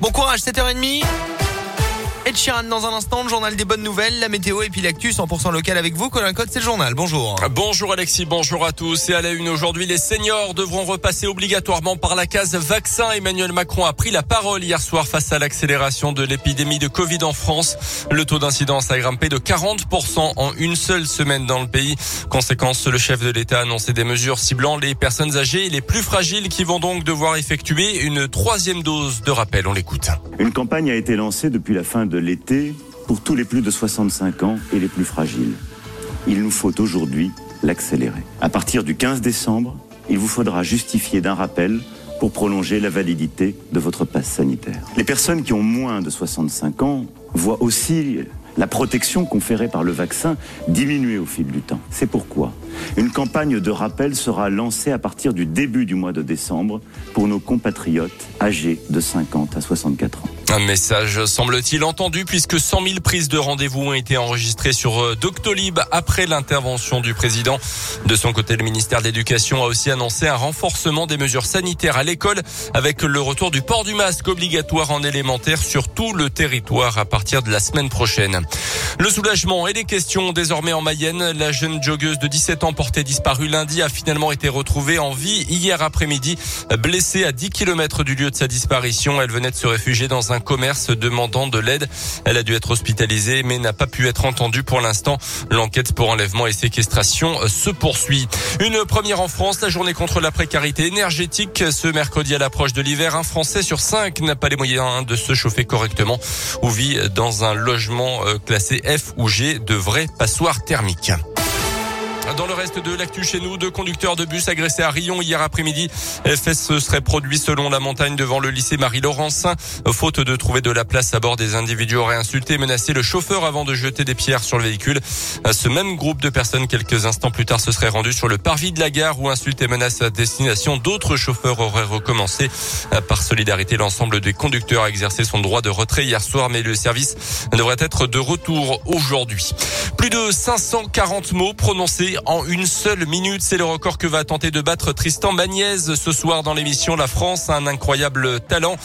Bon courage, 7h30. Ed Sheeran dans un instant, le journal des bonnes nouvelles, la météo et puis l'actu 100% local avec vous. Colin Code, c'est le journal. Bonjour. Bonjour Alexis, bonjour à tous. Et à la une aujourd'hui, les seniors devront repasser obligatoirement par la case vaccin. Emmanuel Macron a pris la parole hier soir face à l'accélération de l'épidémie de Covid en France. Le taux d'incidence a grimpé de 40% en une seule semaine dans le pays. Conséquence, le chef de l'État a annoncé des mesures ciblant les personnes âgées et les plus fragiles qui vont donc devoir effectuer une troisième dose de rappel. On l'écoute. Une campagne a été lancée depuis la fin de l'été pour tous les plus de 65 ans et les plus fragiles. Il nous faut aujourd'hui l'accélérer. À partir du 15 décembre, il vous faudra justifier d'un rappel pour prolonger la validité de votre passe sanitaire. Les personnes qui ont moins de 65 ans voient aussi la protection conférée par le vaccin diminuer au fil du temps. C'est pourquoi une campagne de rappel sera lancée à partir du début du mois de décembre pour nos compatriotes âgés de 50 à 64 ans. Un message semble-t-il entendu puisque 100 000 prises de rendez-vous ont été enregistrées sur euh, Doctolib après l'intervention du président. De son côté, le ministère de l'Éducation a aussi annoncé un renforcement des mesures sanitaires à l'école avec le retour du port du masque obligatoire en élémentaire sur tout le territoire à partir de la semaine prochaine. Le soulagement et les questions désormais en Mayenne. La jeune joggeuse de 17 ans portée disparue lundi a finalement été retrouvée en vie hier après-midi, blessée à 10 km du lieu de sa disparition. Elle venait de se réfugier dans un commerce demandant de l'aide. Elle a dû être hospitalisée mais n'a pas pu être entendue pour l'instant. L'enquête pour enlèvement et séquestration se poursuit. Une première en France, la journée contre la précarité énergétique. Ce mercredi à l'approche de l'hiver, un Français sur cinq n'a pas les moyens de se chauffer correctement ou vit dans un logement euh, classé F ou G de vrais passoires thermiques. Dans le reste de l'actu chez nous, deux conducteurs de bus agressés à Rion hier après-midi. Se serait produit selon la montagne devant le lycée Marie-Laurencin. Faute de trouver de la place à bord, des individus auraient insulté menacé le chauffeur avant de jeter des pierres sur le véhicule. Ce même groupe de personnes, quelques instants plus tard, se serait rendu sur le parvis de la gare où insultes et menaces à destination d'autres chauffeurs auraient recommencé. Par solidarité, l'ensemble des conducteurs a exercé son droit de retrait hier soir, mais le service devrait être de retour aujourd'hui. Plus de 540 mots prononcés en une seule minute. C'est le record que va tenter de battre Tristan Magniez ce soir dans l'émission La France un incroyable talent.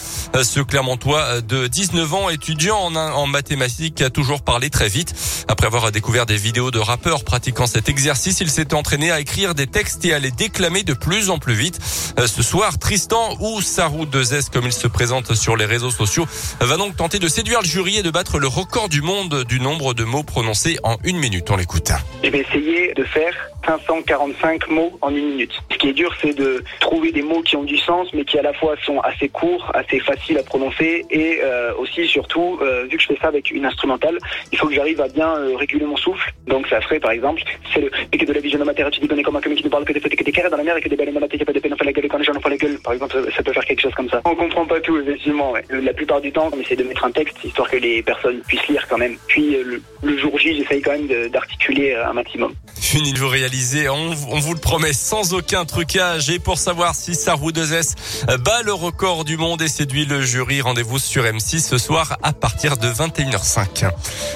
Ce Clermontois de 19 ans, étudiant en, mathématiques, a toujours parlé très vite. Après avoir découvert des vidéos de rappeurs pratiquant cet exercice, il s'est entraîné à écrire des textes et à les déclamer de plus en plus vite. Ce soir, Tristan ou Sarou Dezès, comme il se présente sur les réseaux sociaux, va donc tenter de séduire le jury et de battre le record du monde du nombre de mots prononcés en une minute. On l'écoute. De faire hacer 545 mots en une minute. Ce qui est dur, c'est de trouver des mots qui ont du sens, mais qui à la fois sont assez courts, assez faciles à prononcer, et euh, aussi, surtout, euh, vu que je fais ça avec une instrumentale, il faut que j'arrive à bien euh, réguler mon souffle. Donc ça serait, par exemple, c'est le et que de la vision de ma terre, tu dis connais comme un qui ne parle que des fautes et que des carrés dans la mer et que des dans la tête, pas de peine, on fait la gueule quand les gens font la gueule. Par exemple, ça, peut faire quelque chose comme ça. On comprend pas tout, effectivement. Ouais. La plupart du temps, on essaie de mettre un texte, histoire que les personnes puissent lire quand même. Puis le, le jour J, j'essaye quand même d'articuler un maximum. Une interview on, on, vous le promet, sans aucun trucage. Et pour savoir si Sarou 2S bat le record du monde et séduit le jury, rendez-vous sur M6 ce soir à partir de 21h05.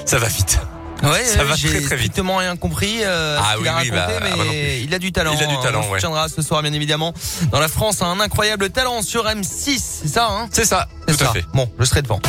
Ça va vite. Ouais, ça va très très vite. rien compris euh, Ah oui, a oui, raconté, bah, mais il a du talent. Il a du hein. talent, On ouais. soutiendra ce soir, bien évidemment. Dans la France, un incroyable talent sur M6, c'est ça, hein? C'est ça, tout à fait. Bon, je serai devant.